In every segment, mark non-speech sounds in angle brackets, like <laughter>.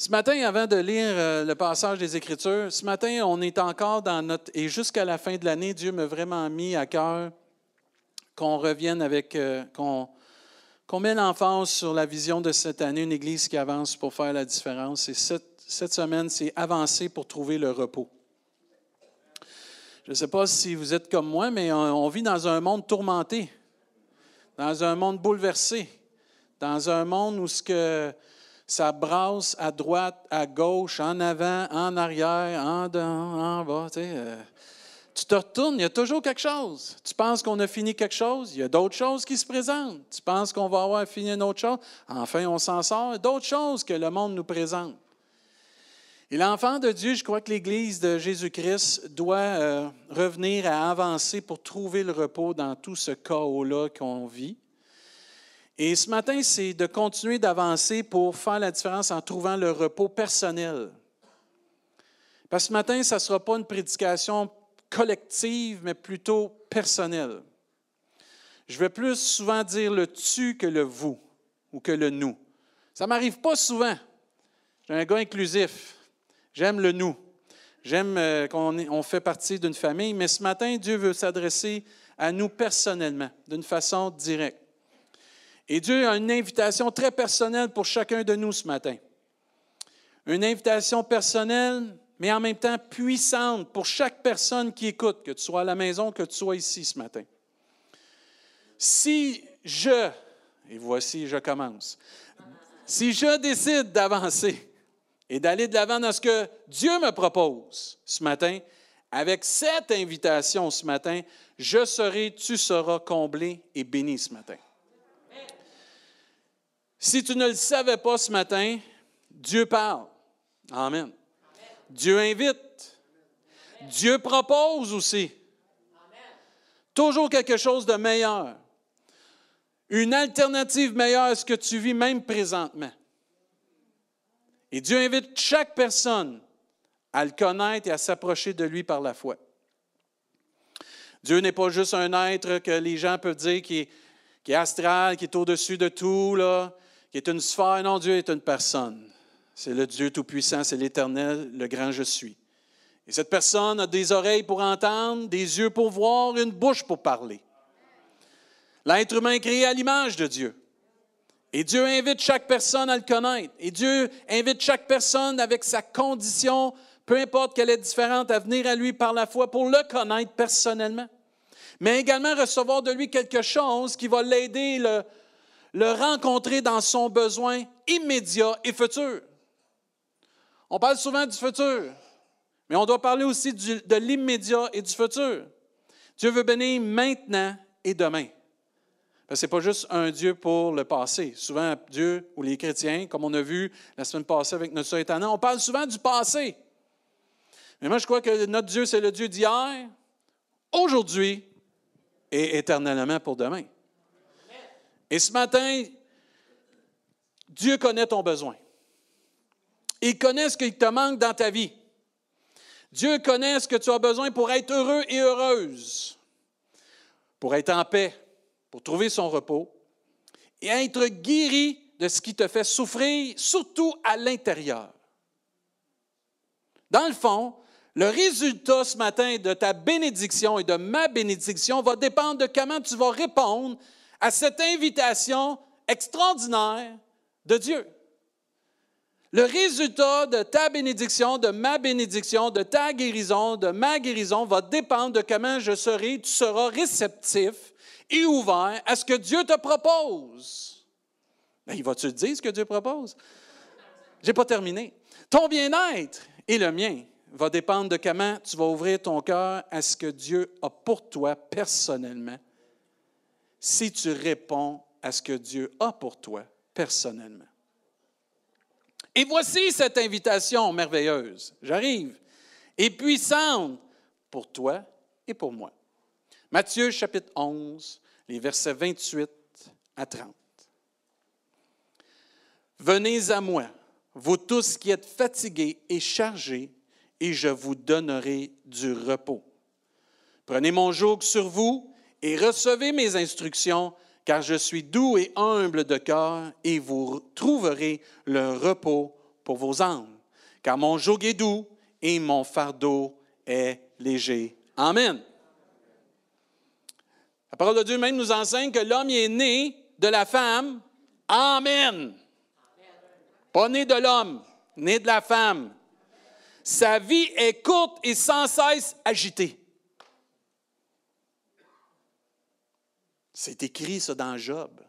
Ce matin, avant de lire euh, le passage des Écritures, ce matin, on est encore dans notre... Et jusqu'à la fin de l'année, Dieu m'a vraiment mis à cœur qu'on revienne avec... euh, qu'on qu'on met l'emphase sur la vision de cette année, une Église qui avance pour faire la différence. Et cette, cette semaine, c'est avancer pour trouver le repos. Je ne sais pas si vous êtes comme moi, mais on vit dans un monde tourmenté, dans un monde bouleversé, dans un monde où ce que ça brasse à droite, à gauche, en avant, en arrière, en dedans, en bas. Euh, tu te retournes, il y a toujours quelque chose. Tu penses qu'on a fini quelque chose, il y a d'autres choses qui se présentent. Tu penses qu'on va avoir fini une autre chose, enfin on s'en sort. D'autres choses que le monde nous présente. Et l'enfant de Dieu, je crois que l'Église de Jésus-Christ doit euh, revenir à avancer pour trouver le repos dans tout ce chaos-là qu'on vit. Et ce matin, c'est de continuer d'avancer pour faire la différence en trouvant le repos personnel. Parce que ce matin, ça ne sera pas une prédication collective, mais plutôt personnelle. Je vais plus souvent dire le tu que le vous ou que le nous. Ça ne m'arrive pas souvent. J'ai un gars inclusif. J'aime le nous. J'aime euh, qu'on fait partie d'une famille, mais ce matin, Dieu veut s'adresser à nous personnellement, d'une façon directe. Et Dieu a une invitation très personnelle pour chacun de nous ce matin. Une invitation personnelle, mais en même temps puissante pour chaque personne qui écoute, que tu sois à la maison, que tu sois ici ce matin. Si je, et voici, je commence, si je décide d'avancer et d'aller de l'avant dans ce que Dieu me propose ce matin, avec cette invitation ce matin, je serai, tu seras comblé et béni ce matin. Si tu ne le savais pas ce matin, Dieu parle. Amen. Dieu invite. Dieu propose aussi. Toujours quelque chose de meilleur. Une alternative meilleure à ce que tu vis même présentement. Et Dieu invite chaque personne à le connaître et à s'approcher de lui par la foi. Dieu n'est pas juste un être que les gens peuvent dire qui est, astral, qui est au-dessus de tout, là, qui est une sphère. Non, Dieu est une personne. C'est le Dieu Tout-Puissant, c'est l'Éternel, le grand Je suis. Et cette personne a des oreilles pour entendre, des yeux pour voir, une bouche pour parler. L'être humain est créé à l'image de Dieu. Et Dieu invite chaque personne à le connaître. Et Dieu invite chaque personne avec sa condition, peu importe qu'elle est différente, à venir à lui par la foi pour le connaître personnellement. Mais également recevoir de lui quelque chose qui va l'aider, le, le rencontrer dans son besoin immédiat et futur. On parle souvent du futur, mais on doit parler aussi de l'immédiat et du futur. Dieu veut bénir maintenant et demain. Ce n'est pas juste un Dieu pour le passé. Souvent, Dieu ou les chrétiens, comme on a vu la semaine passée avec notre sœur Étana, on parle souvent du passé. Mais moi, je crois que notre Dieu, c'est le Dieu d'hier, aujourd'hui et éternellement pour demain. Et ce matin, Dieu connaît ton besoin. Il connaît ce qu'il te manque dans ta vie. Dieu connaît ce que tu as besoin pour être heureux et heureuse, pour être en paix, pour trouver son repos et être guéri de ce qui te fait souffrir, surtout à l'intérieur. Dans le fond, le résultat ce matin de ta bénédiction et de ma bénédiction va dépendre de comment tu vas répondre à cette invitation extraordinaire de Dieu. Le résultat de ta bénédiction, de ma bénédiction, de ta guérison, de ma guérison va dépendre de comment je serai, tu seras réceptif et ouvert à ce que Dieu te propose. Ben, il va-tu te dire ce que Dieu propose? Je n'ai pas terminé. Ton bien-être et le mien va dépendre de comment tu vas ouvrir ton cœur à ce que Dieu a pour toi personnellement, si tu réponds à ce que Dieu a pour toi personnellement. Et voici cette invitation merveilleuse. J'arrive. Et puissante pour toi et pour moi. Matthieu chapitre 11, les versets 28 à 30. Venez à moi, vous tous qui êtes fatigués et chargés, et je vous donnerai du repos. Prenez mon joug sur vous et recevez mes instructions, car je suis doux et humble de cœur, et vous trouverez le repos pour vos âmes. Car mon joug est doux et mon fardeau est léger. Amen. La parole de Dieu même nous enseigne que l'homme est né de la femme. Amen. Pas né de l'homme, né de la femme. Sa vie est courte et sans cesse agitée. C'est écrit ça dans Job.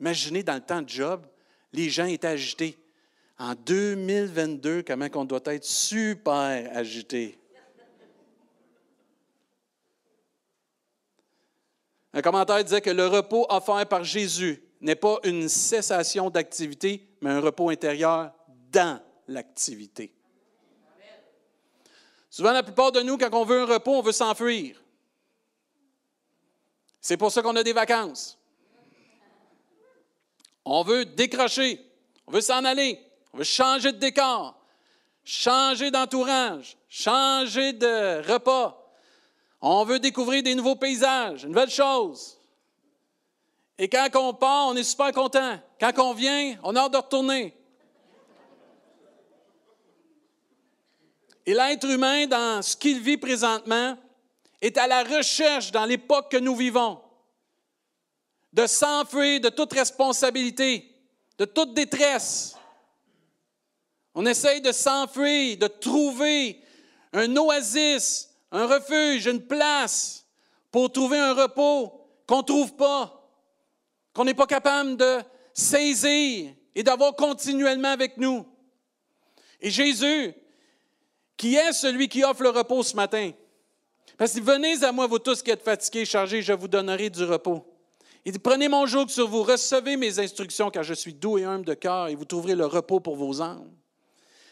Imaginez dans le temps de Job, les gens étaient agités. En 2022, comment on doit être super agité? Un commentaire disait que le repos offert par Jésus n'est pas une cessation d'activité, mais un repos intérieur dans l'activité. Souvent, la plupart de nous, quand on veut un repos, on veut s'enfuir. C'est pour ça qu'on a des vacances. On veut décrocher, on veut s'en aller, on veut changer de décor, changer d'entourage, changer de repas. On veut découvrir des nouveaux paysages, une nouvelle chose. Et quand on part, on est super content. Quand on vient, on a hâte de retourner. Et l'être humain, dans ce qu'il vit présentement, est à la recherche, dans l'époque que nous vivons, de s'enfuir de toute responsabilité, de toute détresse. On essaye de s'enfuir, de trouver un oasis, un refuge, une place pour trouver un repos qu'on ne trouve pas, qu'on n'est pas capable de saisir et d'avoir continuellement avec nous. Et Jésus, qui est celui qui offre le repos ce matin, parce que venez à moi, vous tous qui êtes fatigués, chargés, je vous donnerai du repos. Il dit, prenez mon joug sur vous, recevez mes instructions, car je suis doux et humble de cœur, et vous trouverez le repos pour vos âmes.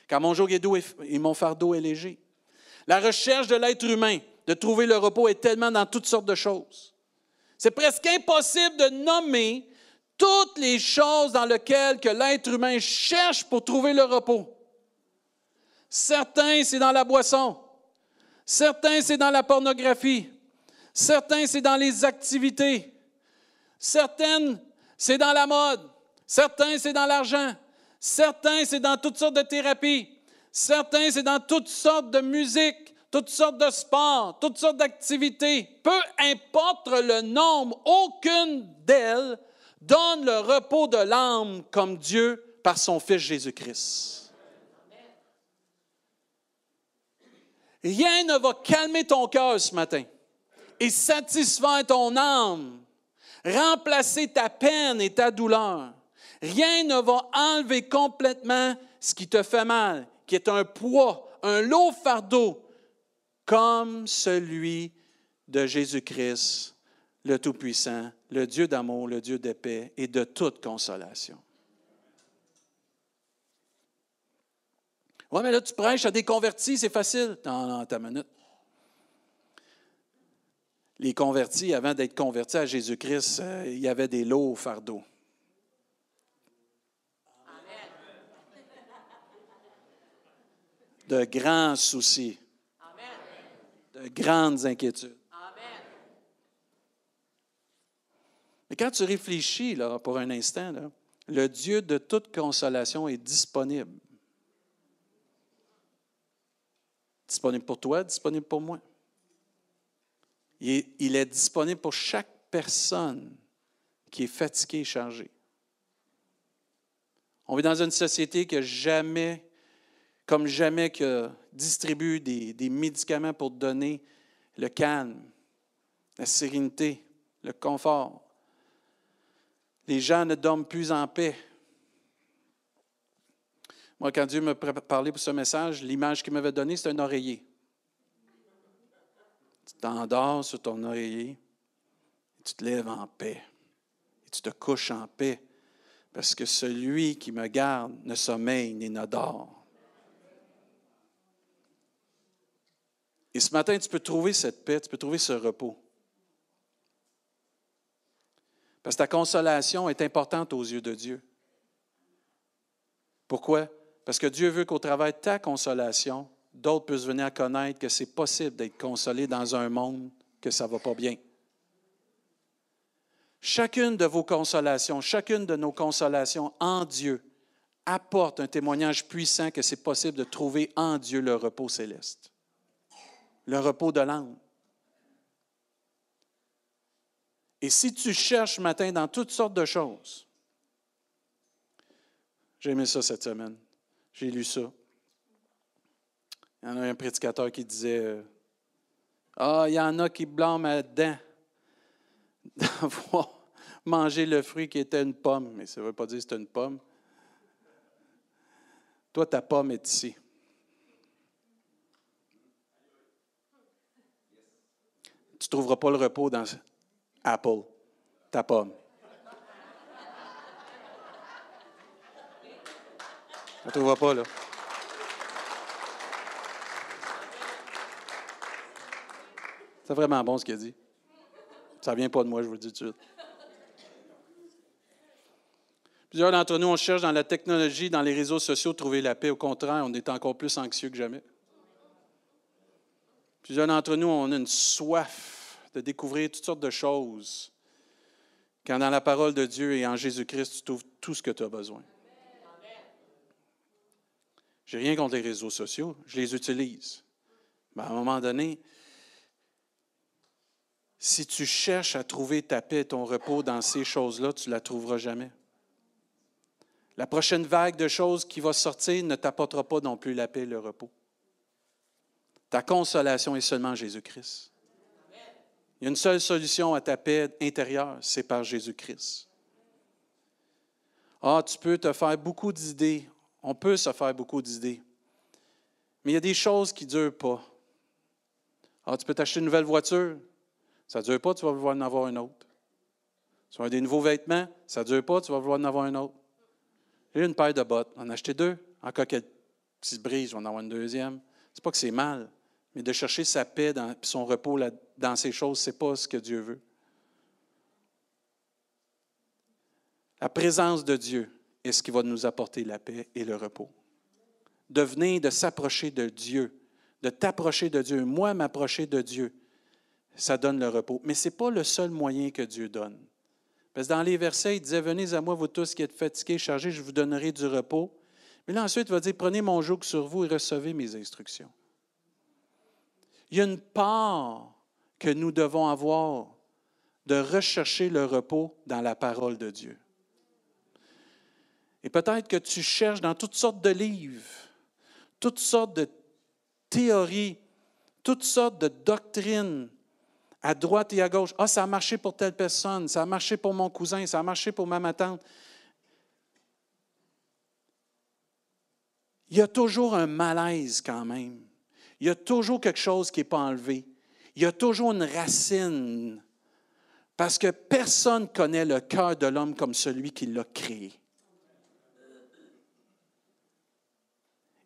Car mon joug est doux et mon fardeau est léger. La recherche de l'être humain de trouver le repos est tellement dans toutes sortes de choses. C'est presque impossible de nommer toutes les choses dans lesquelles que l'être humain cherche pour trouver le repos. Certains, c'est dans la boisson. Certains, c'est dans la pornographie. Certains, c'est dans les activités. Certaines, c'est dans la mode. Certains, c'est dans l'argent. Certains, c'est dans toutes sortes de thérapies. Certains, c'est dans toutes sortes de musique, toutes sortes de sports, toutes sortes d'activités. Peu importe le nombre, aucune d'elles donne le repos de l'âme comme Dieu par son Fils Jésus-Christ. Rien ne va calmer ton cœur ce matin et satisfaire ton âme, remplacer ta peine et ta douleur. Rien ne va enlever complètement ce qui te fait mal, qui est un poids, un lourd fardeau, comme celui de Jésus-Christ, le Tout-Puissant, le Dieu d'amour, le Dieu de paix et de toute consolation. Oui, mais là, tu prêches à des convertis, c'est facile. Non, ta minute. Les convertis, avant d'être convertis à Jésus-Christ, euh, il y avait des lots fardeaux. De grands soucis. De grandes inquiétudes. Mais quand tu réfléchis là, pour un instant, le Dieu de toute consolation est disponible. Disponible pour toi, disponible pour moi. Il est, disponible pour chaque personne qui est fatiguée et chargée. On vit dans une société qui jamais, comme jamais, que distribue des médicaments pour donner le calme, la sérénité, le confort. Les gens ne dorment plus en paix. Moi, quand Dieu m'a parlé pour ce message, l'image qu'il m'avait donnée, c'est un oreiller. Tu t'endors sur ton oreiller, et tu te lèves en paix, et tu te couches en paix, parce que celui qui me garde ne sommeille ni ne dort. Et ce matin, tu peux trouver cette paix, tu peux trouver ce repos. Parce que ta consolation est importante aux yeux de Dieu. Pourquoi? Parce que Dieu veut qu'au travers de ta consolation, d'autres puissent venir à connaître que c'est possible d'être consolé dans un monde que ça ne va pas bien. Chacune de vos consolations, chacune de nos consolations en Dieu apporte un témoignage puissant que c'est possible de trouver en Dieu le repos céleste, le repos de l'âme. Et si tu cherches matin dans toutes sortes de choses, j'ai aimé ça cette semaine, j'ai lu ça. Il y en a un prédicateur qui disait euh, Ah, il y en a qui blâment dents <laughs> d'avoir mangé le fruit qui était une pomme. Mais ça ne veut pas dire que c'était une pomme. Toi, ta pomme est ici. Tu ne trouveras pas le repos dans Apple, ta pomme. Tu ne trouveras pas, là. C'est vraiment bon ce qu'il a dit. Ça vient pas de moi, je vous le dis tout de suite. Plusieurs d'entre nous, on cherche dans la technologie, dans les réseaux sociaux, trouver la paix. Au contraire, on est encore plus anxieux que jamais. Plusieurs d'entre nous, on a une soif de découvrir toutes sortes de choses. Quand dans la parole de Dieu et en Jésus-Christ, tu trouves tout ce que tu as besoin. J'ai rien contre les réseaux sociaux, je les utilise. Mais à un moment donné, si tu cherches à trouver ta paix et ton repos dans ces choses-là, tu ne la trouveras jamais. La prochaine vague de choses qui va sortir ne t'apportera pas non plus la paix et le repos. Ta consolation est seulement Jésus-Christ. Il y a une seule solution à ta paix intérieure, c'est par Jésus-Christ. Ah, tu peux te faire beaucoup d'idées. On peut se faire beaucoup d'idées. Mais il y a des choses qui ne durent pas. Ah, tu peux t'acheter une nouvelle voiture. Ça ne dure pas, tu vas vouloir en avoir un autre. Tu as des nouveaux vêtements, ça ne dure pas, tu vas vouloir en avoir un autre. J'ai une paire de bottes, en acheter deux. En cas qu'elle se brise, on en avoir une deuxième. C'est pas que c'est mal, mais de chercher sa paix et son repos dans ces choses, ce n'est pas ce que Dieu veut. La présence de Dieu est ce qui va nous apporter la paix et le repos. De venir, de s'approcher de Dieu, de t'approcher de Dieu, moi m'approcher de Dieu, ça donne le repos. Mais ce n'est pas le seul moyen que Dieu donne. Parce que dans les versets, il disait, Venez à moi, vous tous qui êtes fatigués, chargés, je vous donnerai du repos. Mais là, ensuite, il va dire, Prenez mon joug sur vous et recevez mes instructions. Il y a une part que nous devons avoir de rechercher le repos dans la parole de Dieu. Et peut-être que tu cherches dans toutes sortes de livres, toutes sortes de théories, toutes sortes de doctrines, à droite et à gauche. Ah, ça a marché pour telle personne, ça a marché pour mon cousin, ça a marché pour ma tante. Il y a toujours un malaise quand même. Il y a toujours quelque chose qui n'est pas enlevé. Il y a toujours une racine. Parce que personne ne connaît le cœur de l'homme comme celui qui l'a créé.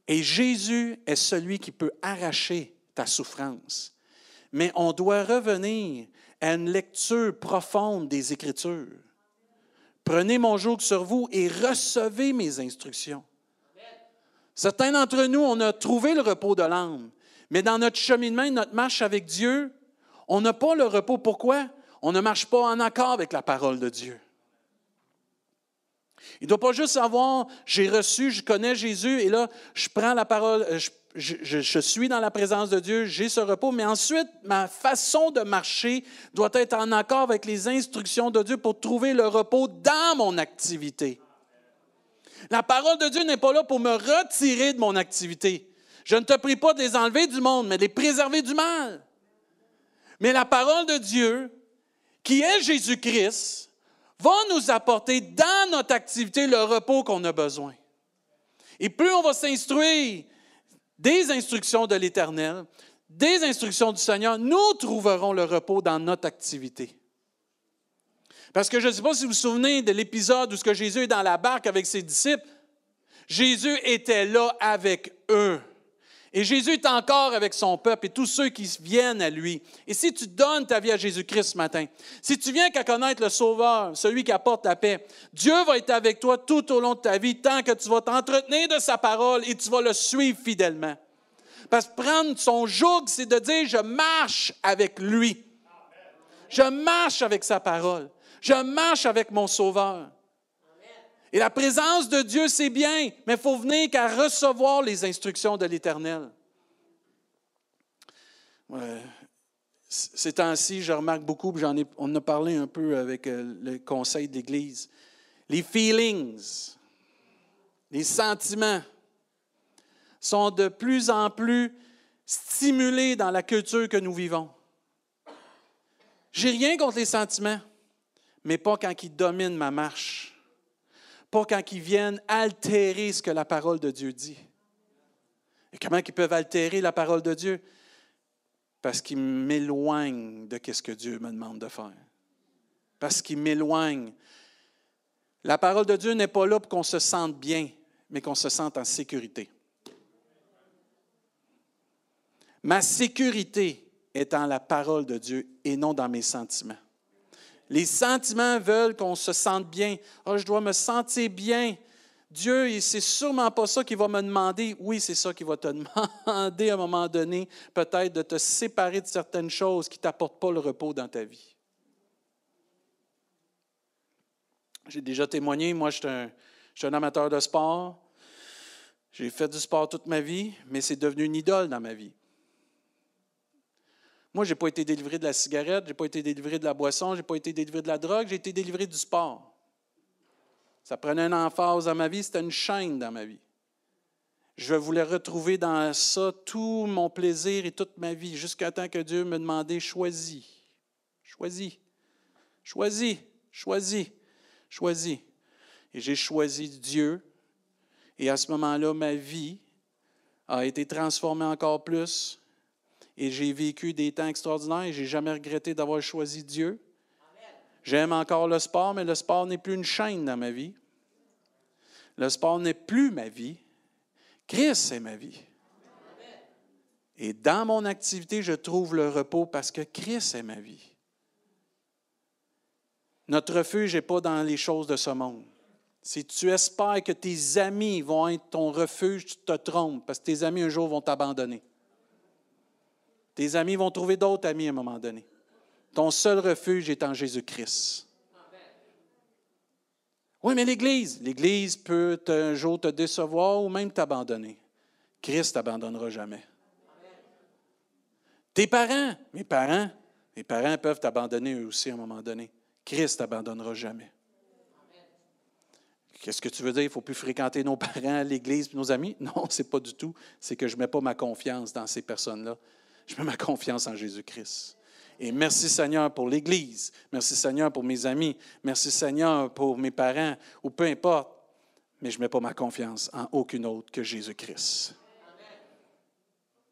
Et Jésus est celui qui peut arracher ta souffrance mais on doit revenir à une lecture profonde des Écritures. Prenez mon joug sur vous et recevez mes instructions. Certains d'entre nous, on a trouvé le repos de l'âme, mais dans notre cheminement, notre marche avec Dieu, on n'a pas le repos. Pourquoi? On ne marche pas en accord avec la parole de Dieu. Il ne doit pas juste savoir, j'ai reçu, je connais Jésus, et là, je prends la parole, je je, suis dans la présence de Dieu, j'ai ce repos, mais ensuite, ma façon de marcher doit être en accord avec les instructions de Dieu pour trouver le repos dans mon activité. La parole de Dieu n'est pas là pour me retirer de mon activité. Je ne te prie pas de les enlever du monde, mais de les préserver du mal. Mais la parole de Dieu, qui est Jésus-Christ, va nous apporter dans notre activité le repos qu'on a besoin. Et plus on va s'instruire des instructions de l'Éternel, des instructions du Seigneur, nous trouverons le repos dans notre activité. Parce que je ne sais pas si vous vous souvenez de l'épisode où ce que Jésus est dans la barque avec ses disciples. Jésus était là avec eux. Et Jésus est encore avec son peuple et tous ceux qui viennent à lui. Et si tu donnes ta vie à Jésus-Christ ce matin, si tu viens qu'à connaître le Sauveur, celui qui apporte la paix, Dieu va être avec toi tout au long de ta vie tant que tu vas t'entretenir de sa parole et tu vas le suivre fidèlement. Parce que prendre son joug, c'est de dire, je marche avec lui. Je marche avec sa parole. Je marche avec mon Sauveur. Et la présence de Dieu, c'est bien, mais il faut venir qu'à recevoir les instructions de l'Éternel. Ces temps-ci, je remarque beaucoup, j'en ai, on en a parlé un peu avec euh, le conseil de l'Église. Les feelings, les sentiments sont de plus en plus stimulés dans la culture que nous vivons. J'ai rien contre les sentiments, mais pas quand ils dominent ma marche pas quand ils viennent altérer ce que la parole de Dieu dit. Et comment ils peuvent altérer la parole de Dieu? Parce qu'ils m'éloignent de ce que Dieu me demande de faire. Parce qu'ils m'éloignent. La parole de Dieu n'est pas là pour qu'on se sente bien, mais qu'on se sente en sécurité. Ma sécurité est dans la parole de Dieu et non dans mes sentiments. Les sentiments veulent qu'on se sente bien. Oh, je dois me sentir bien. Dieu, c'est sûrement pas ça qu'il va me demander. Oui, c'est ça qu'il va te <laughs> demander à un moment donné, peut-être de te séparer de certaines choses qui ne t'apportent pas le repos dans ta vie. J'ai déjà témoigné, moi je suis un amateur de sport. J'ai fait du sport toute ma vie, mais c'est devenu une idole dans ma vie. Moi, je n'ai pas été délivré de la cigarette, je n'ai pas été délivré de la boisson, je n'ai pas été délivré de la drogue, j'ai été délivré du sport. Ça prenait une emphase dans ma vie, c'était une chaîne dans ma vie. Je voulais retrouver dans ça tout mon plaisir et toute ma vie, jusqu'à temps que Dieu me demandait choisis, choisis, choisis, choisis, choisis. Et j'ai choisi Dieu. Et à ce moment-là, ma vie a été transformée encore plus et j'ai vécu des temps extraordinaires et je n'ai jamais regretté d'avoir choisi Dieu. J'aime encore le sport, mais le sport n'est plus une chaîne dans ma vie. Le sport n'est plus ma vie. Christ est ma vie. Et dans mon activité, je trouve le repos parce que Christ est ma vie. Notre refuge n'est pas dans les choses de ce monde. Si tu espères que tes amis vont être ton refuge, tu te trompes parce que tes amis un jour vont t'abandonner. Tes amis vont trouver d'autres amis à un moment donné. Ton seul refuge est en Jésus-Christ. Oui, mais l'Église, l'Église peut un jour te décevoir ou même t'abandonner. Christ t'abandonnera jamais. Tes parents, mes parents, mes parents peuvent t'abandonner eux aussi à un moment donné. Christ t'abandonnera jamais. Qu'est-ce que tu veux dire? Il ne faut plus fréquenter nos <laughs> parents, l'Église, nos amis? Non, ce n'est pas du tout. C'est que je ne mets pas ma confiance dans ces personnes-là. Je mets ma confiance en Jésus-Christ. Et merci Seigneur pour l'Église. Merci Seigneur pour mes amis. Merci Seigneur pour mes parents, ou peu importe. Mais je ne mets pas ma confiance en aucune autre que Jésus-Christ.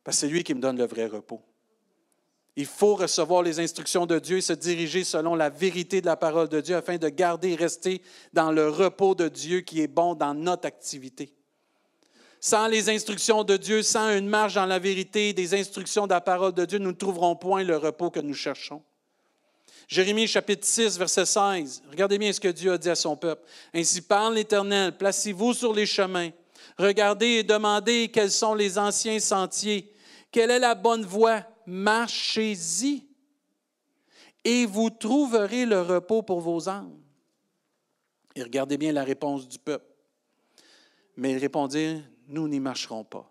Parce que c'est lui qui me donne le vrai repos. Il faut recevoir les instructions de Dieu et se diriger selon la vérité de la parole de Dieu afin de garder et rester dans le repos de Dieu qui est bon dans notre activité sans les instructions de Dieu, sans une marche dans la vérité, des instructions de la parole de Dieu, nous ne trouverons point le repos que nous cherchons. Jérémie chapitre 6, verset 16. Regardez bien ce que Dieu a dit à son peuple. Ainsi parle l'Éternel, placez-vous sur les chemins, regardez et demandez quels sont les anciens sentiers, quelle est la bonne voie, marchez-y, et vous trouverez le repos pour vos âmes. Et regardez bien la réponse du peuple. Mais il répondit, nous n'y marcherons pas.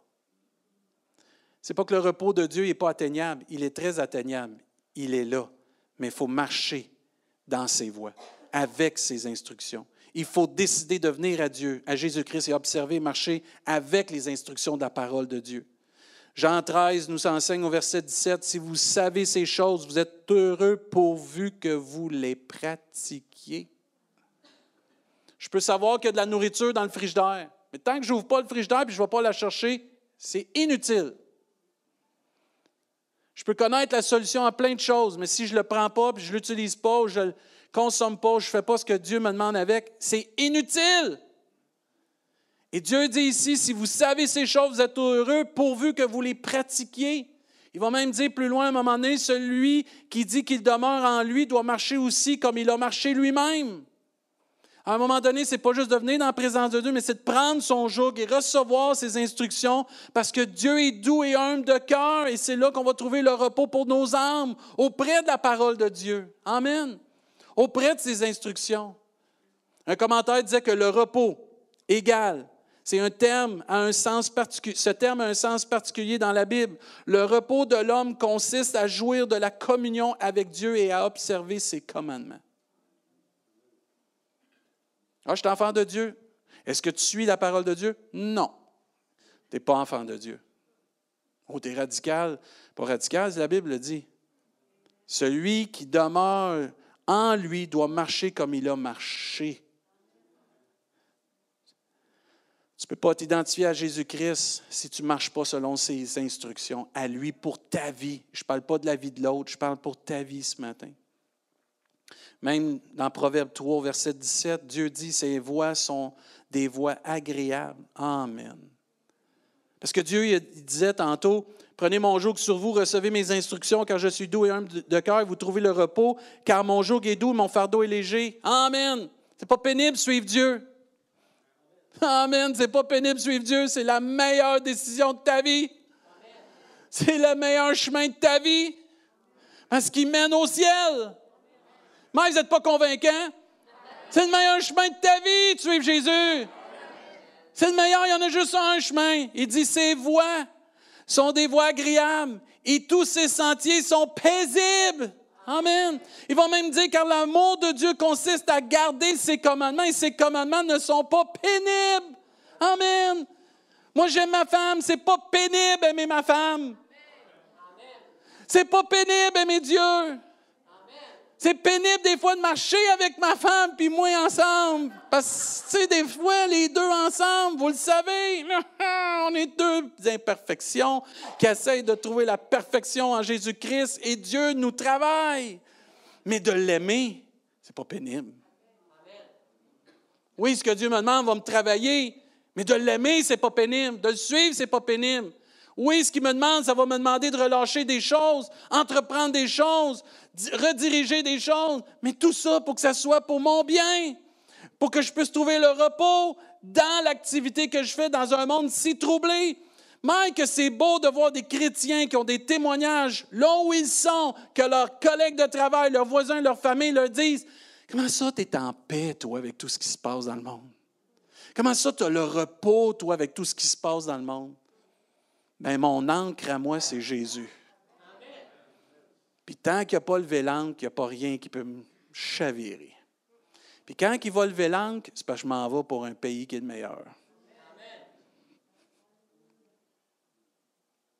Ce n'est pas que le repos de Dieu n'est pas atteignable, il est très atteignable, il est là, mais il faut marcher dans ses voies, avec ses instructions. Il faut décider de venir à Dieu, à Jésus-Christ et observer, marcher avec les instructions de la parole de Dieu. Jean 13 nous enseigne au verset 17, Si vous savez ces choses, vous êtes heureux pourvu que vous les pratiquiez. Je peux savoir qu'il y a de la nourriture dans le frigidaire. Mais tant que je n'ouvre pas le frigidaire et je ne vais pas la chercher, c'est inutile. Je peux connaître la solution à plein de choses, mais si je ne le prends pas, puis je ne l'utilise pas, ou je ne le consomme pas, ou je ne fais pas ce que Dieu me demande avec, c'est inutile. Et Dieu dit ici, si vous savez ces choses, vous êtes heureux pourvu que vous les pratiquiez. Il va même dire plus loin à un moment donné, celui qui dit qu'il demeure en lui doit marcher aussi comme il a marché lui-même. À un moment donné, ce n'est pas juste de venir dans la présence de Dieu, mais c'est de prendre son joug et recevoir ses instructions parce que Dieu est doux et humble de cœur et c'est là qu'on va trouver le repos pour nos âmes, auprès de la parole de Dieu. Amen. Auprès de ses instructions. Un commentaire disait que le repos égale. C'est un terme à un sens particulier. Ce terme a un sens particulier dans la Bible. Le repos de l'homme consiste à jouir de la communion avec Dieu et à observer ses commandements. Ah, je suis enfant de Dieu. Est-ce que tu suis la parole de Dieu? Non. Tu n'es pas enfant de Dieu. Oh, tu es radical. Pas radical, la Bible le dit. Celui qui demeure en lui doit marcher comme il a marché. Tu ne peux pas t'identifier à Jésus-Christ si tu ne marches pas selon ses instructions, à lui pour ta vie. Je ne parle pas de la vie de l'autre, je parle pour ta vie ce matin. Même dans Proverbe 3, verset 17, Dieu dit, ses voix sont des voix agréables. Amen. Parce que Dieu disait tantôt, prenez mon joug sur vous, recevez mes instructions, car je suis doux et humble de cœur, vous trouvez le repos, car mon joug est doux, mon fardeau est léger. Amen. C'est pas pénible suivre Dieu. Amen. C'est pas pénible suivre Dieu, c'est la meilleure décision de ta vie. C'est le meilleur chemin de ta vie. Parce qu'il mène au ciel. Mais vous n'êtes pas convaincant? C'est le meilleur chemin de ta vie, de suivre Jésus. C'est le meilleur, il y en a juste un chemin. Il dit, ces voies sont des voies agréables et tous ces sentiers sont paisibles. Amen. Il va même dire, car l'amour de Dieu consiste à garder ses commandements et ses commandements ne sont pas pénibles. Amen. Moi, j'aime ma femme, c'est pas pénible aimer ma femme. C'est pas pénible aimer Dieu. C'est pénible des fois de marcher avec ma femme puis moi ensemble. Parce que, tu des fois, les deux ensemble, vous le savez, <laughs> on est deux imperfections qui essayent de trouver la perfection en Jésus-Christ et Dieu nous travaille. Mais de l'aimer, c'est pas pénible. Oui, ce que Dieu me demande va me travailler, mais de l'aimer, c'est pas pénible. De le suivre, c'est pas pénible. Oui, ce qu'il me demande, ça va me demander de relâcher des choses, entreprendre des choses, rediriger des choses, mais tout ça pour que ça soit pour mon bien, pour que je puisse trouver le repos dans l'activité que je fais dans un monde si troublé. Même que c'est beau de voir des chrétiens qui ont des témoignages là où ils sont, que leurs collègues de travail, leurs voisins, leurs familles leur disent Comment ça, tu es en paix, toi, avec tout ce qui se passe dans le monde? Comment ça, tu as le repos, toi, avec tout ce qui se passe dans le monde? Bien, mon ancre à moi, c'est Jésus. Puis tant qu'il n'a pas levé l'ancre, il n'y a pas rien qui peut me chavirer. Puis quand il va lever l'ancre, c'est parce que je m'en vais pour un pays qui est le meilleur.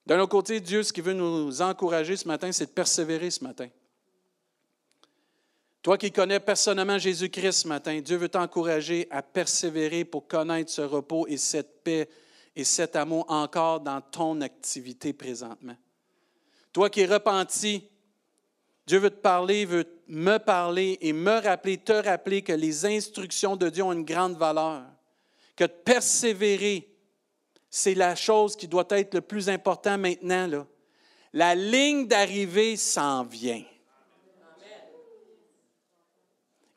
D'un autre côté, Dieu, ce qui veut nous encourager ce matin, c'est de persévérer ce matin. Toi qui connais personnellement Jésus-Christ ce matin, Dieu veut t'encourager à persévérer pour connaître ce repos et cette paix et cet amour encore dans ton activité présentement. Toi qui es repenti, Dieu veut te parler, veut me parler et me rappeler, te rappeler que les instructions de Dieu ont une grande valeur, que de persévérer, c'est la chose qui doit être le plus important maintenant. Là. La ligne d'arrivée s'en vient.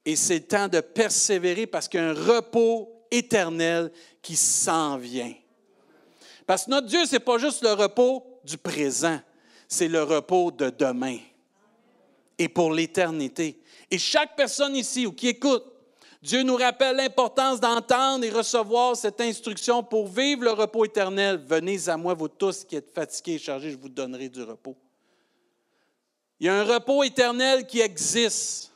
Et c'est le temps de persévérer parce qu'il y a un repos éternel qui s'en vient. Parce que notre Dieu, ce n'est pas juste le repos du présent, c'est le repos de demain et pour l'éternité. Et chaque personne ici ou qui écoute, Dieu nous rappelle l'importance d'entendre et recevoir cette instruction pour vivre le repos éternel. Venez à moi, vous tous qui êtes fatigués et chargés, je vous donnerai du repos. Il y a un repos éternel qui existe.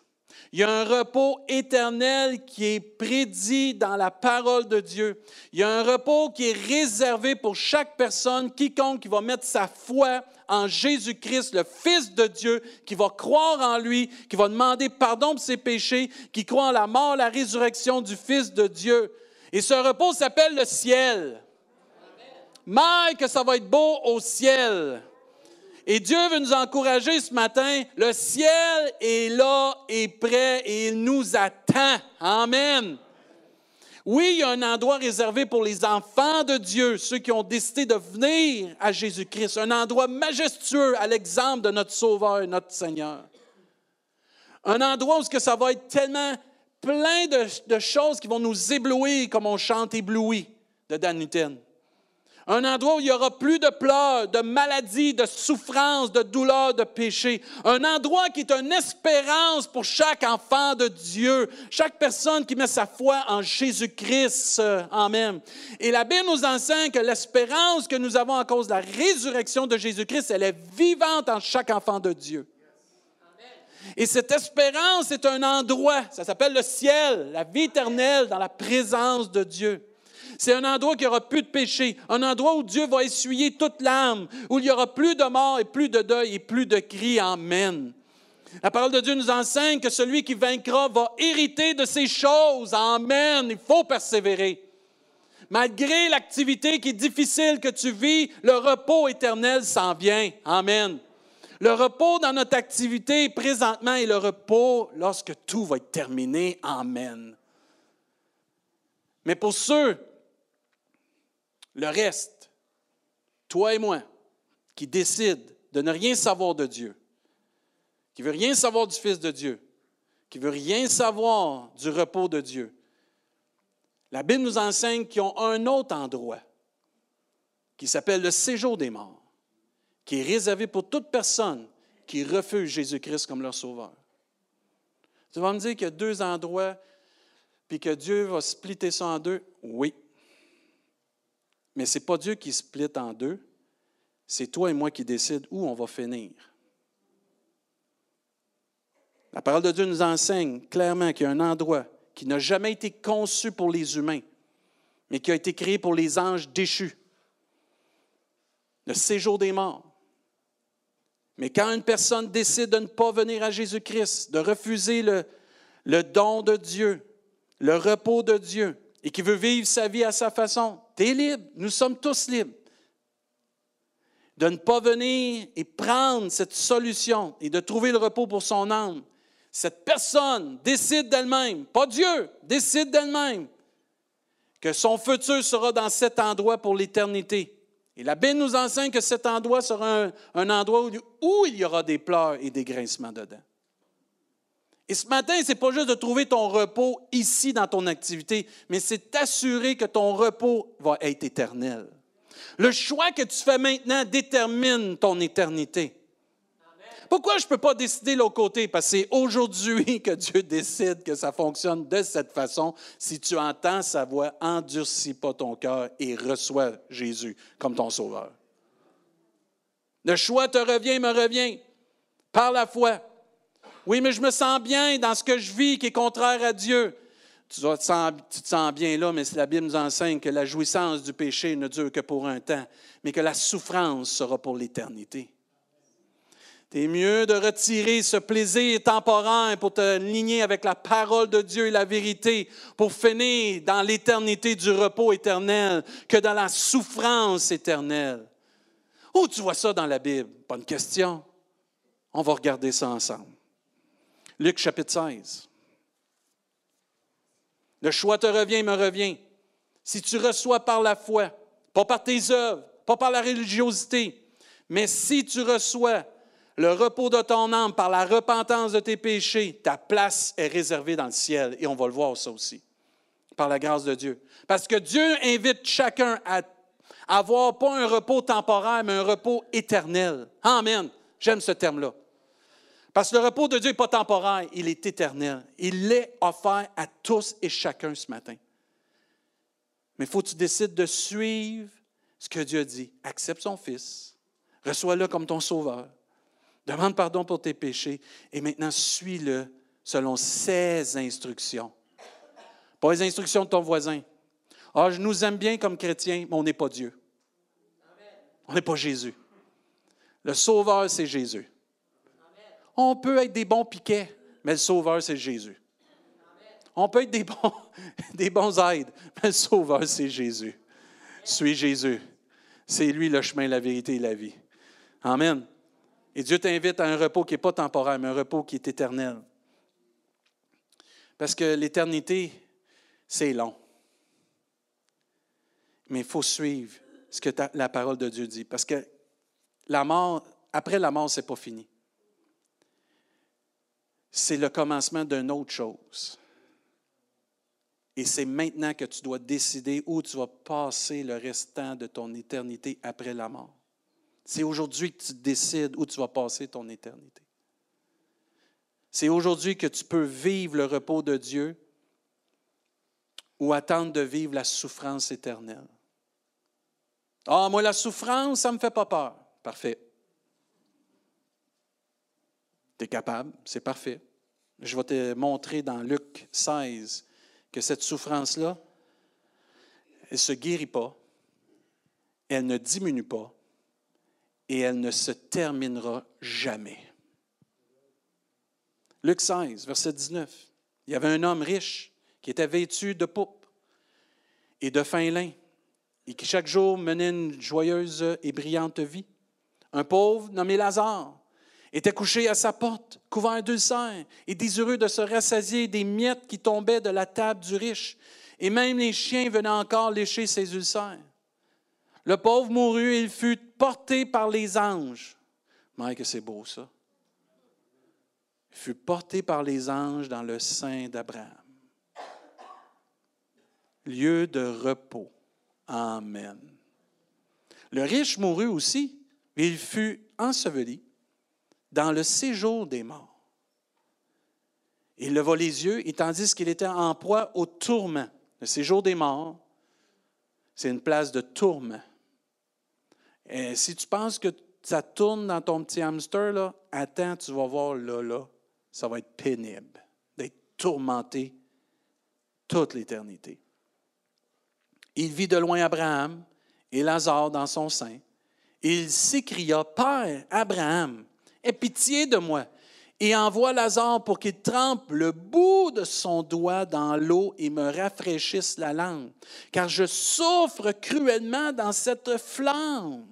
Il y a un repos éternel qui est prédit dans la parole de Dieu. Il y a un repos qui est réservé pour chaque personne, quiconque qui va mettre sa foi en Jésus-Christ, le Fils de Dieu, qui va croire en lui, qui va demander pardon pour ses péchés, qui croit en la mort, la résurrection du Fils de Dieu. Et ce repos s'appelle le ciel. Mais que ça va être beau au ciel. Et Dieu veut nous encourager ce matin. Le ciel est là et prêt et il nous attend. Amen. Oui, il y a un endroit réservé pour les enfants de Dieu, ceux qui ont décidé de venir à Jésus-Christ, un endroit majestueux à l'exemple de notre Sauveur notre Seigneur. Un endroit où que ça va être tellement plein de, de, choses qui vont nous éblouir comme on chante ébloui de Dan Newton. Un endroit où il n'y aura plus de pleurs, de maladies, de souffrances, de douleurs, de péchés. Un endroit qui est une espérance pour chaque enfant de Dieu, chaque personne qui met sa foi en Jésus-Christ. Amen. Et la Bible nous enseigne que l'espérance que nous avons à cause de la résurrection de Jésus-Christ, elle est vivante en chaque enfant de Dieu. Et cette espérance est un endroit, ça s'appelle le ciel, la vie éternelle dans la présence de Dieu. C'est un endroit qui aura plus de péché, un endroit où Dieu va essuyer toute l'âme, où il y aura plus de mort et plus de deuil et plus de cris. Amen. La parole de Dieu nous enseigne que celui qui vaincra va hériter de ces choses. Amen. Il faut persévérer. Malgré l'activité qui est difficile que tu vis, le repos éternel s'en vient. Amen. Le repos dans notre activité présentement est le repos lorsque tout va être terminé. Amen. Mais pour ceux, le reste, toi et moi, qui décident de ne rien savoir de Dieu, qui veut rien savoir du Fils de Dieu, qui veut rien savoir du repos de Dieu, la Bible nous enseigne qu'ils ont un autre endroit qui s'appelle le séjour des morts qui est réservé pour toute personne qui refuse Jésus-Christ comme leur sauveur. Tu vas me dire qu'il y a deux endroits, puis que Dieu va splitter ça en deux? Oui. Mais ce n'est pas Dieu qui split en deux, c'est toi et moi qui décide où on va finir. La parole de Dieu nous enseigne clairement qu'il y a un endroit qui n'a jamais été conçu pour les humains, mais qui a été créé pour les anges déchus. Le séjour des morts. Mais quand une personne décide de ne pas venir à Jésus-Christ, de refuser le, le don de Dieu, le repos de Dieu, et qui veut vivre sa vie à sa façon, tu es libre. Nous sommes tous libres. De ne pas venir et prendre cette solution et de trouver le repos pour son âme. Cette personne décide d'elle-même, pas Dieu, décide d'elle-même que son futur sera dans cet endroit pour l'éternité. Et la Bible nous enseigne que cet endroit sera un, endroit où, il y aura des pleurs et des grincements dedans. Et ce matin, ce n'est pas juste de trouver ton repos ici dans ton activité, mais c'est t'assurer que ton repos va être éternel. Le choix que tu fais maintenant détermine ton éternité. Pourquoi je ne peux pas décider l'autre côté? Parce que c'est aujourd'hui <laughs> que Dieu décide que ça fonctionne de cette façon. Si tu entends sa voix, endurcis pas ton cœur et reçois Jésus comme ton sauveur. Le choix te revient, me revient par la foi. Oui, mais je me sens bien dans ce que je vis qui est contraire à Dieu. Tu, te sens, bien là, mais la Bible nous enseigne que la jouissance du péché ne dure que pour un temps, mais que la souffrance sera pour l'éternité. C'est mieux de retirer ce plaisir temporaire pour te ligner avec la parole de Dieu et la vérité, pour finir dans l'éternité du repos éternel, que dans la souffrance éternelle. Où tu vois ça dans la Bible? Une question. On va regarder ça ensemble. Luc chapitre 16. Le choix te revient, me revient. Si tu reçois par la foi, pas par tes œuvres, pas par la religiosité, mais si tu reçois le repos de ton âme par la repentance de tes péchés, ta place est réservée dans le ciel. Et on va le voir ça aussi, par la grâce de Dieu. Parce que Dieu invite chacun à avoir pas un repos temporaire, mais un repos éternel. Amen. J'aime ce terme-là. Parce que le repos de Dieu n'est pas temporaire, il est éternel. Il l'est offert à tous et chacun ce matin. Mais il faut que tu décides de suivre ce que Dieu dit. Accepte son Fils. Reçois-le comme ton sauveur. Demande pardon pour tes péchés et maintenant suis-le selon ses instructions. Pas les instructions de ton voisin. Ah, je nous aime bien comme chrétiens, mais on n'est pas Dieu. On n'est pas Jésus. Le Sauveur, c'est Jésus. On peut être des bons piquets, mais le Sauveur, c'est Jésus. On peut être des bons, <laughs> des aides, mais le Sauveur, c'est Jésus. Suis Jésus. C'est lui le chemin, la vérité et la vie. Amen. Et Dieu t'invite à un repos qui n'est pas temporaire, mais un repos qui est éternel. Parce que l'éternité, c'est long. Mais il faut suivre ce que la parole de Dieu dit. Parce que la mort, après la mort, ce n'est pas fini. C'est le commencement d'une autre chose. Et c'est maintenant que tu dois décider où tu vas passer le restant de ton éternité après la mort. C'est aujourd'hui que tu décides où tu vas passer ton éternité. C'est aujourd'hui que tu peux vivre le repos de Dieu ou attendre de vivre la souffrance éternelle. Ah, moi, la souffrance, ça ne me fait pas peur. Parfait. Tu es capable, c'est parfait. Je vais te montrer dans Luc 16 que cette souffrance-là, elle ne se guérit pas, elle ne diminue pas et elle ne se terminera jamais. Luc 16, verset 19. Il y avait un homme riche qui était vêtu de poupe et de fin lin et qui chaque jour menait une joyeuse et brillante vie. Un pauvre nommé Lazare était couché à sa porte, couvert d'ulcères et désireux de se rassasier des miettes qui tombaient de la table du riche. Et même les chiens venaient encore lécher ses ulcères. Le pauvre mourut et il fut porté par les anges. Mais que c'est beau ça. Il fut porté par les anges dans le sein d'Abraham. Lieu de repos. Amen. Le riche mourut aussi, mais il fut enseveli dans le séjour des morts. Il leva les yeux et tandis qu'il était en proie au tourment. Le séjour des morts, c'est une place de tourment. Et si tu penses que ça tourne dans ton petit hamster, là, attends, tu vas voir là, là, ça va être pénible d'être tourmenté toute l'éternité. Il vit de loin Abraham et Lazare dans son sein. Il s'écria, Père Abraham, aie pitié de moi et envoie Lazare pour qu'il trempe le bout de son doigt dans l'eau et me rafraîchisse la langue, car je souffre cruellement dans cette flamme.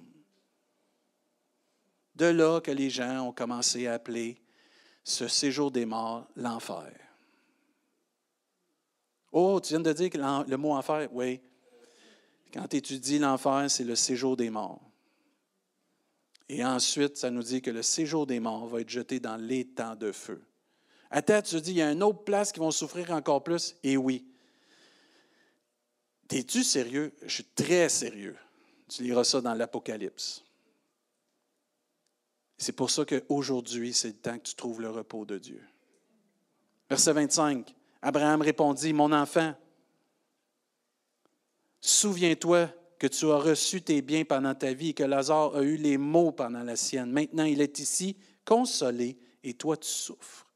De là que les gens ont commencé à appeler ce séjour des morts l'enfer. Oh, tu viens de dire que le mot enfer, oui. Quand tu étudies l'enfer, c'est le séjour des morts. Et ensuite, ça nous dit que le séjour des morts va être jeté dans l'étang de feu. Attends, tu te dis, il y a une autre place qui vont souffrir encore plus? Et oui. Es-tu sérieux? Je suis très sérieux. Tu liras ça dans l'Apocalypse. C'est pour ça qu'aujourd'hui, c'est le temps que tu trouves le repos de Dieu. Verset 25. Abraham répondit, Mon enfant, souviens-toi que tu as reçu tes biens pendant ta vie et que Lazare a eu les maux pendant la sienne. Maintenant, il est ici consolé et toi tu souffres.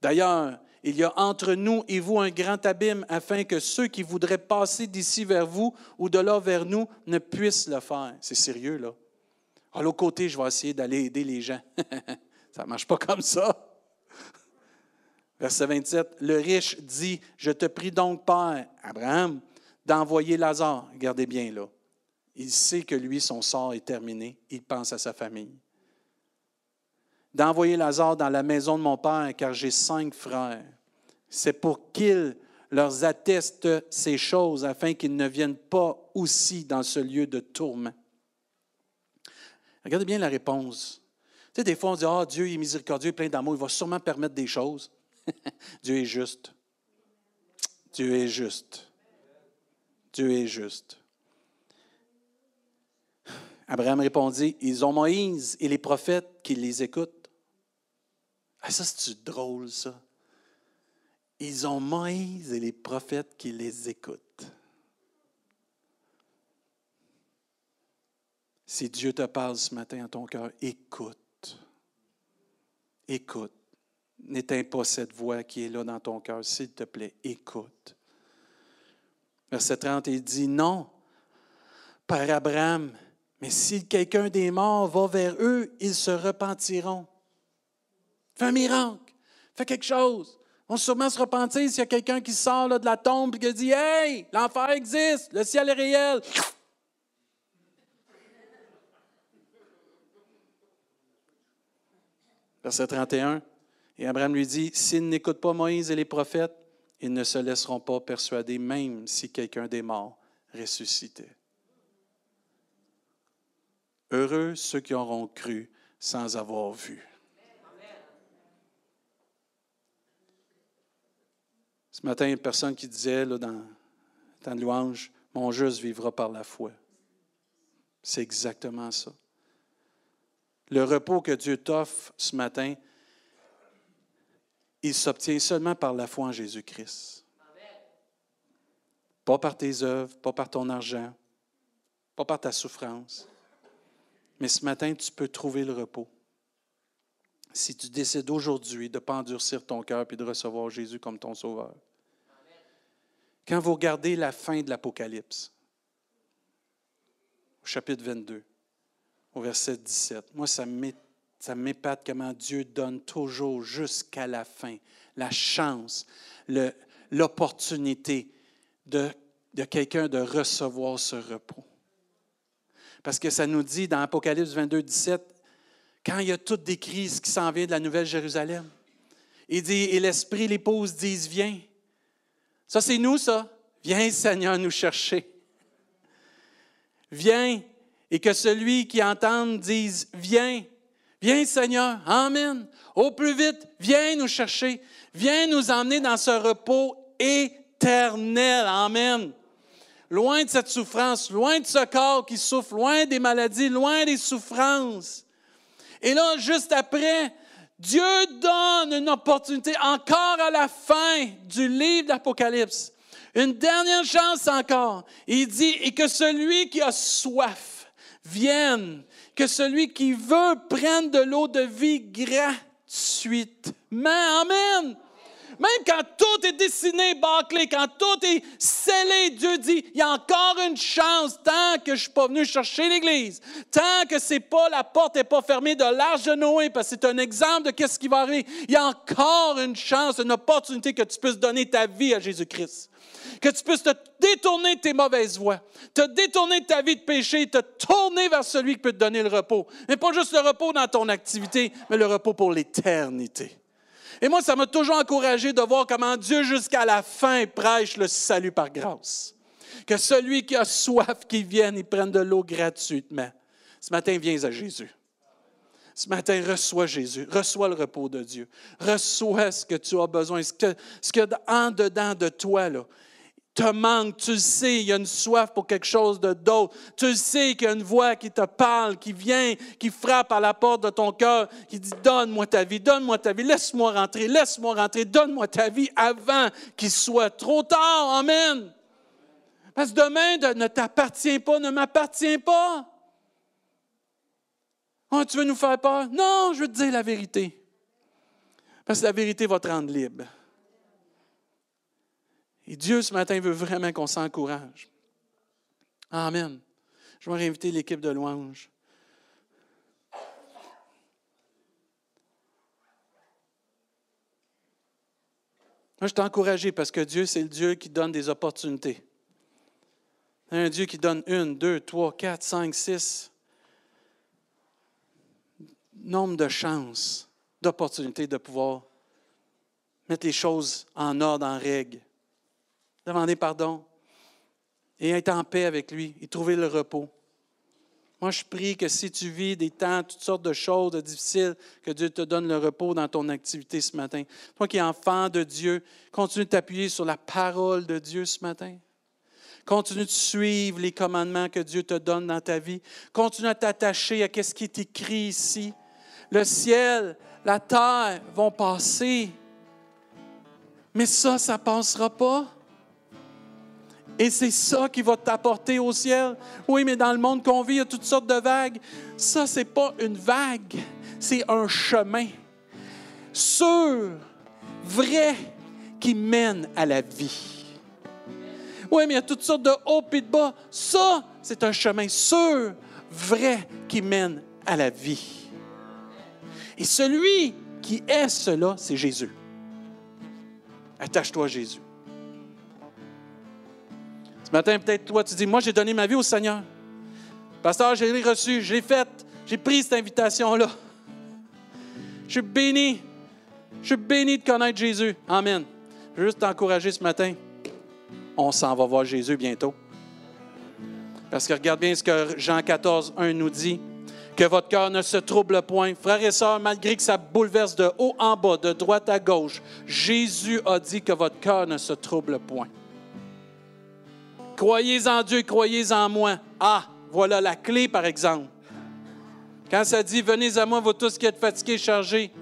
D'ailleurs, il y a entre nous et vous un grand abîme afin que ceux qui voudraient passer d'ici vers vous ou de là vers nous ne puissent le faire. C'est sérieux, là. À l'autre côté, je vais essayer d'aller aider les gens. <laughs> ça ne marche pas comme ça. Verset 27, le riche dit, je te prie donc, Père, Abraham, d'envoyer Lazare. Regardez bien là. Il sait que lui, son sort est terminé. Il pense à sa famille. D'envoyer Lazare dans la maison de mon père, car j'ai cinq frères. C'est pour qu'ils leur attestent ces choses, afin qu'ils ne viennent pas aussi dans ce lieu de tourment. Regardez bien la réponse. Tu sais, des fois, on dit Ah, Dieu est miséricordieux, plein d'amour, il va sûrement permettre des choses. <laughs> Dieu est juste. Dieu est juste. Dieu est juste. Abraham répondit, ils ont Moïse et les prophètes qui les écoutent. Ah, ça, c'est drôle, ça? Ils ont Moïse et les prophètes qui les écoutent. Si Dieu te parle ce matin à ton cœur, écoute. Écoute. N'éteins pas cette voix qui est là dans ton cœur, s'il te plaît, écoute. Verset 30, il dit non, Père Abraham, mais si quelqu'un des morts va vers eux, ils se repentiront. Fais un miracle, fais quelque chose. On va sûrement se repentir s'il y a quelqu'un qui sort de la tombe et qui dit Hey, l'enfer existe, le ciel est réel. Verset 31. Et Abraham lui dit S'ils n'écoutent pas Moïse et les prophètes, ils ne se laisseront pas persuader, même si quelqu'un des morts ressuscitait. Heureux ceux qui auront cru sans avoir vu. Ce matin, il y a une personne qui disait là, dans de louange, mon juste vivra par la foi. C'est exactement ça. Le repos que Dieu t'offre ce matin, il s'obtient seulement par la foi en Jésus-Christ. Pas par tes œuvres, pas par ton argent, pas par ta souffrance. Mais ce matin, tu peux trouver le repos. Si tu décides aujourd'hui de ne pas endurcir ton cœur et de recevoir Jésus comme ton sauveur. Quand vous regardez la fin de l'Apocalypse, au chapitre 22, au verset 17, moi, ça m'épate comment Dieu donne toujours jusqu'à la fin la chance, l'opportunité de, de quelqu'un de recevoir ce repos. Parce que ça nous dit dans Apocalypse 22, 17, quand il y a toutes des crises qui s'en viennent de la Nouvelle Jérusalem, il dit, et l'Esprit, l'épouse disent, viens. Ça, c'est nous, ça. Viens, Seigneur, nous chercher. Viens, et que celui qui entend dise, viens. Viens, Seigneur. Amen. Au plus vite, viens nous chercher. Viens nous emmener dans ce repos éternel. Amen. Loin de cette souffrance, loin de ce corps qui souffre, loin des maladies, loin des souffrances. Et là, juste après, Dieu donne une opportunité encore à la fin du livre d'Apocalypse. Une dernière chance encore. Il dit, et que celui qui a soif vienne, que celui qui veut prendre de l'eau de vie gratuitement. Amen. Même quand tout est dessiné, bâclé, quand tout est scellé, Dieu dit, il y a encore une chance tant que je ne suis pas venu chercher l'Église, tant que c'est pas la porte n'est pas fermée de l'arche de Noé, parce que c'est un exemple de ce qui va arriver. Il y a encore une chance, une opportunité que tu puisses donner ta vie à Jésus-Christ. Que tu puisses te détourner de tes mauvaises voies, te détourner de ta vie de péché, te tourner vers celui qui peut te donner le repos. Mais pas juste le repos dans ton activité, mais le repos pour l'éternité. Et moi, ça m'a toujours encouragé de voir comment Dieu, jusqu'à la fin, prêche le salut par grâce. Que celui qui a soif, qui vienne, il prenne de l'eau gratuitement. Ce matin, viens à Jésus. Ce matin, reçois Jésus, reçois le repos de Dieu, reçois ce que tu as besoin, ce que, ce que en dedans de toi, là, te manque, tu le sais, il y a une soif pour quelque chose de d'autre. Tu le sais qu'il y a une voix qui te parle, qui vient, qui frappe à la porte de ton cœur, qui dit Donne-moi ta vie, donne-moi ta vie, laisse-moi rentrer, laisse-moi rentrer, donne-moi ta vie avant qu'il soit trop tard. Amen. Parce que demain ne t'appartient pas, ne m'appartient pas. Oh, tu veux nous faire peur? Non, je veux te dire la vérité. Parce que la vérité va te rendre libre. Et Dieu, ce matin, veut vraiment qu'on s'encourage. Amen. Je vais réinviter l'équipe de louange. Moi, je t'ai encouragé parce que Dieu, c'est le Dieu qui donne des opportunités. Un Dieu qui donne une, deux, trois, quatre, cinq, six. Nombre de chances, d'opportunités de pouvoir mettre les choses en ordre, en règle demander pardon et être en paix avec lui et trouver le repos. Moi, je prie que si tu vis des temps, toutes sortes de choses difficiles, que Dieu te donne le repos dans ton activité ce matin. Toi qui es enfant de Dieu, continue de t'appuyer sur la parole de Dieu ce matin. Continue de suivre les commandements que Dieu te donne dans ta vie. Continue à t'attacher à ce qui est écrit ici. Le ciel, la terre vont passer. Mais ça, ça ne passera pas. Et c'est ça qui va t'apporter au ciel. Oui, mais dans le monde qu'on vit, il y a toutes sortes de vagues. Ça, ce n'est pas une vague, c'est un chemin sûr, vrai, qui mène à la vie. Oui, mais il y a toutes sortes de hauts et de bas. Ça, c'est un chemin sûr, vrai, qui mène à la vie. Et celui qui est cela, c'est Jésus. Attache-toi à Jésus. Ce matin, peut-être toi, tu dis, moi, j'ai donné ma vie au Seigneur. Pasteur, je l'ai reçu, je l'ai faite, j'ai pris cette invitation-là. Je suis béni. Je suis béni de connaître Jésus. Amen. Je veux juste t'encourager ce matin. On s'en va voir Jésus bientôt. Parce que regarde bien ce que Jean 14, 1 nous dit. Que votre cœur ne se trouble point. Frères et sœurs, malgré que ça bouleverse de haut en bas, de droite à gauche, Jésus a dit que votre cœur ne se trouble point. Croyez en Dieu, croyez en moi. Ah, voilà la clé, par exemple. Quand ça dit, venez à moi, vous tous qui êtes fatigués, chargés,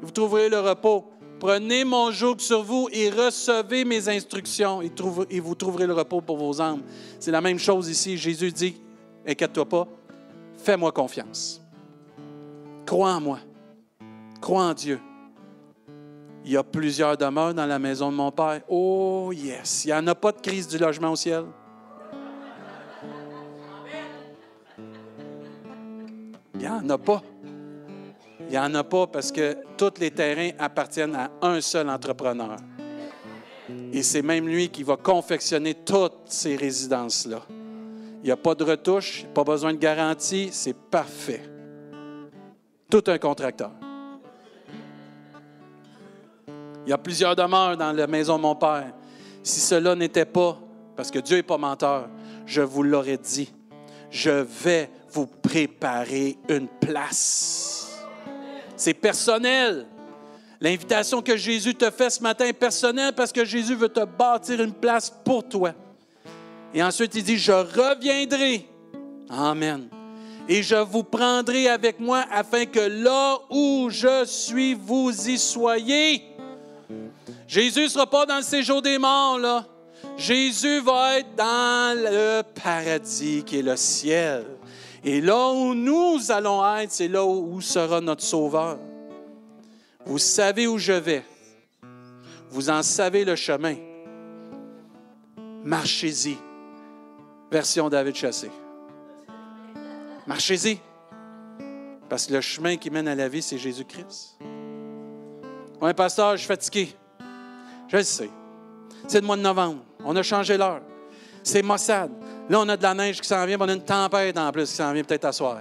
vous trouverez le repos. Prenez mon joug sur vous et recevez mes instructions et, et vous trouverez le repos pour vos âmes. C'est la même chose ici. Jésus dit, inquiète-toi pas, Fais-moi confiance. Crois en moi. Crois en Dieu. Il y a plusieurs demeures dans la maison de mon Père. Oh yes, il n'y en a pas de crise du logement au ciel. Il n'y en a pas. Il n'y en a pas parce que tous les terrains appartiennent à un seul entrepreneur. Et c'est même lui qui va confectionner toutes ces résidences-là. Il n'y a pas de retouche, pas besoin de garantie, c'est parfait. Tout un contracteur. Il y a plusieurs demeures dans la maison de mon Père. Si cela n'était pas, parce que Dieu n'est pas menteur, je vous l'aurais dit, je vais vous préparer une place. C'est personnel. L'invitation que Jésus te fait ce matin est personnelle parce que Jésus veut te bâtir une place pour toi. Et ensuite, il dit, je reviendrai. Amen. Et je vous prendrai avec moi afin que là où je suis, vous y soyez. Jésus ne sera pas dans le séjour des morts, là. Jésus va être dans le paradis qui est le ciel. Et là où nous allons être, c'est là où sera notre Sauveur. Vous savez où je vais. Vous en savez le chemin. Marchez-y version David Chassé. Marchez-y. Parce que le chemin qui mène à la vie, c'est Jésus-Christ. Oui, pasteur, je suis fatigué. Je le sais. C'est le mois de novembre. On a changé l'heure. C'est Mossad. Là, on a de la neige qui s'en vient, on a une tempête en plus qui s'en vient peut-être à soir.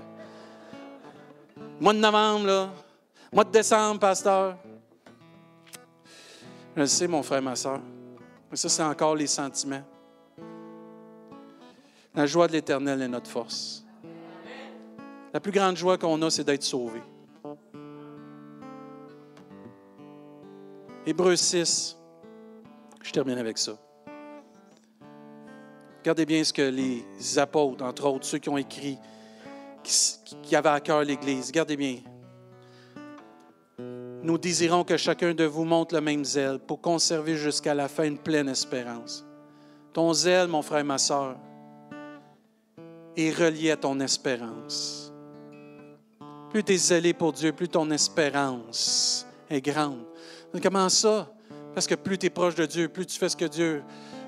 Mois de novembre, là. Mois de décembre, pasteur. Je le sais, mon frère, ma soeur. Mais ça, c'est encore les sentiments. La joie de l'Éternel est notre force. La plus grande joie qu'on a, c'est d'être sauvé. Hébreu 6, je termine avec ça. Regardez bien ce que les apôtres, entre autres, ceux qui ont écrit, qui, avaient à cœur l'Église, regardez bien. Nous désirons que chacun de vous montre le même zèle pour conserver jusqu'à la fin une pleine espérance. Ton zèle, mon frère et ma soeur, est relié à ton espérance. Plus tu es zélé pour Dieu, plus ton espérance est grande. comment ça? Parce que plus tu es proche de Dieu, plus tu fais ce que Dieu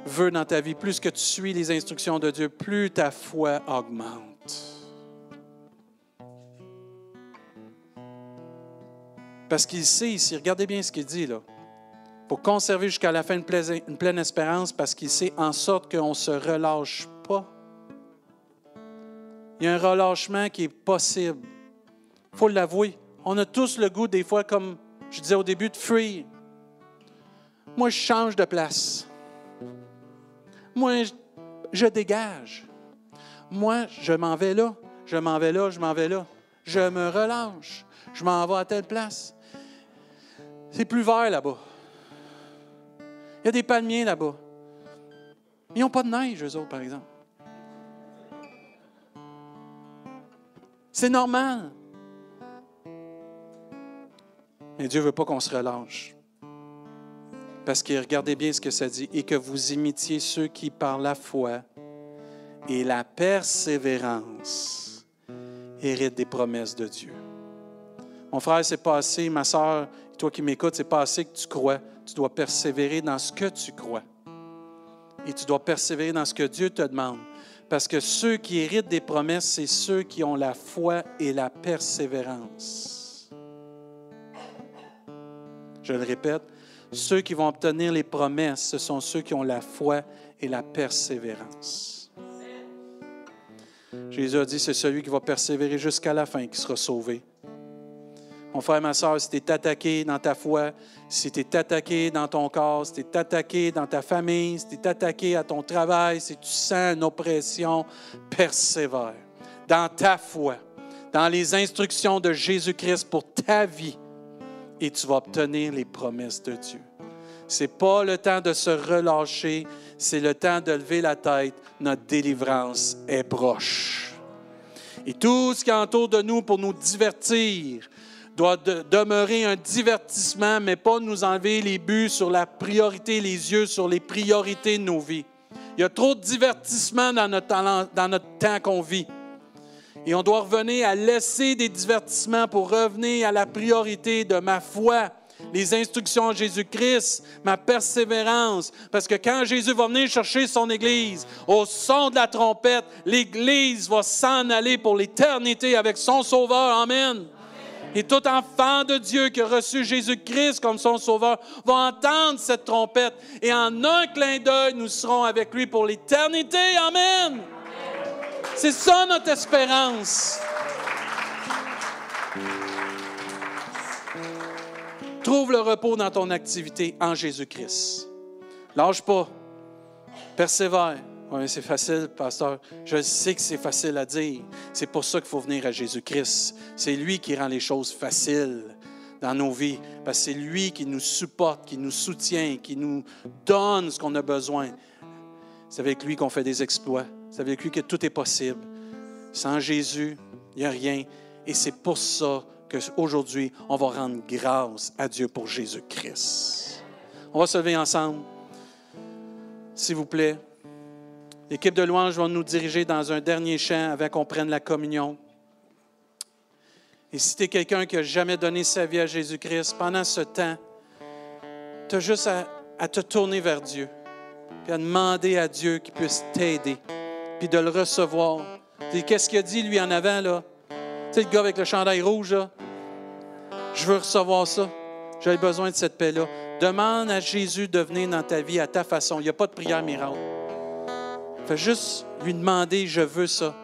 veut dans ta vie, plus que tu suis les instructions de Dieu, plus ta foi augmente. Parce qu'il sait ici, regardez bien ce qu'il dit là, pour conserver jusqu'à la fin une une pleine espérance, parce qu'il sait en sorte qu'on ne se relâche pas il y a un relâchement qui est possible. Il faut l'avouer. On a tous le goût, des fois, comme je disais au début, de fuir. Moi, je change de place. Moi, je, dégage. Moi, je m'en vais là. Je m'en vais là, je m'en vais là. Je me relâche. Je m'en vais à telle place. C'est plus vert là-bas. Il y a des palmiers là-bas. Ils n'ont pas de neige, eux autres, par exemple. C'est normal. Mais Dieu ne veut pas qu'on se relâche. Parce que regardez bien ce que ça dit. Et que vous imitiez ceux qui, par la foi et la persévérance, héritent des promesses de Dieu. Mon frère, c'est pas assez. Ma soeur, toi qui m'écoutes, c'est pas assez que tu crois. Tu dois persévérer dans ce que tu crois. Et tu dois persévérer dans ce que Dieu te demande. Parce que ceux qui héritent des promesses, c'est ceux qui ont la foi et la persévérance. Je le répète, ceux qui vont obtenir les promesses, ce sont ceux qui ont la foi et la persévérance. Jésus a dit, c'est celui qui va persévérer jusqu'à la fin qui sera sauvé. Mon frère, ma soeur, si tu es attaqué dans ta foi, si tu es attaqué dans ton corps, si tu es attaqué dans ta famille, si tu es attaqué à ton travail, si tu sens une oppression, persévère dans ta foi. dans les instructions de Jésus-Christ pour ta vie et tu vas obtenir les promesses de Dieu. Ce n'est pas le temps de se relâcher, c'est le temps de lever la tête. Notre délivrance est proche. Et tout ce qui entoure de nous pour nous divertir doit demeurer un divertissement, mais pas nous enlever les buts sur la priorité, les yeux sur les priorités de nos vies. Il y a trop de divertissement dans dans notre temps qu'on vit. Et on doit revenir à laisser des divertissements pour revenir à la priorité de ma foi, les instructions de Jésus-Christ, ma persévérance. Parce que quand Jésus va venir chercher son Église, au son de la trompette, l'Église va s'en aller pour l'éternité avec son Sauveur. Amen. Et tout enfant de Dieu qui a reçu Jésus-Christ comme son Sauveur va entendre cette trompette. Et en un clin d'œil, nous serons avec lui pour l'éternité. Amen. C'est ça notre espérance. Trouve le repos dans ton activité en Jésus-Christ. Lâche pas. Persévère. Oui, c'est facile, pasteur. Je sais que c'est facile à dire. C'est pour ça qu'il faut venir à Jésus-Christ. C'est lui qui rend les choses faciles dans nos vies. Parce que c'est lui qui nous supporte, qui nous soutient, qui nous donne ce qu'on a besoin. C'est avec lui qu'on fait des exploits. C'est avec lui que tout est possible. Sans Jésus, il n'y a rien. Et c'est pour ça qu'aujourd'hui, on va rendre grâce à Dieu pour Jésus-Christ. On va se lever ensemble. S'il vous plaît. L'équipe de louange va nous diriger dans un dernier chant avant qu'on prenne la communion. Et si tu es quelqu'un qui n'a jamais donné sa vie à Jésus-Christ, pendant ce temps, tu as juste à, à te tourner vers Dieu, puis à demander à Dieu qu'il puisse t'aider puis de le recevoir. Qu'est-ce qu'il a dit, lui, en avant, là? Tu sais, le gars avec le chandail rouge, là? Je veux recevoir ça. J'ai besoin de cette paix-là. Demande à Jésus de venir dans ta vie à ta façon. Il n'y a pas de prière miracle. Fais juste lui demander, je veux ça.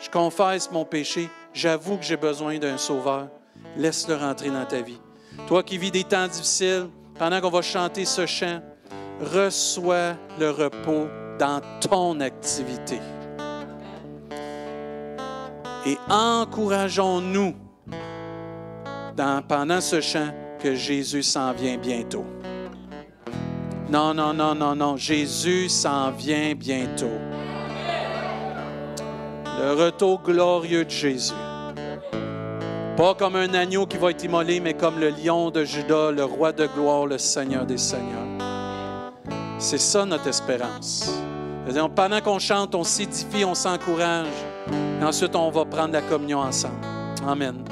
Je confesse mon péché. J'avoue que j'ai besoin d'un sauveur. Laisse-le rentrer dans ta vie. Toi qui vis des temps difficiles, pendant qu'on va chanter ce chant, reçois le repos dans ton activité. Et encourageons-nous pendant ce chant que Jésus s'en vient bientôt. Non, non, non, non, non. Jésus s'en vient bientôt. Le retour glorieux de Jésus. Pas comme un agneau qui va être immolé, mais comme le lion de Judas, le roi de gloire, le Seigneur des Seigneurs. C'est ça notre espérance. Pendant qu'on chante, on s'édifie, on s'encourage. Et ensuite, on va prendre la communion ensemble. Amen.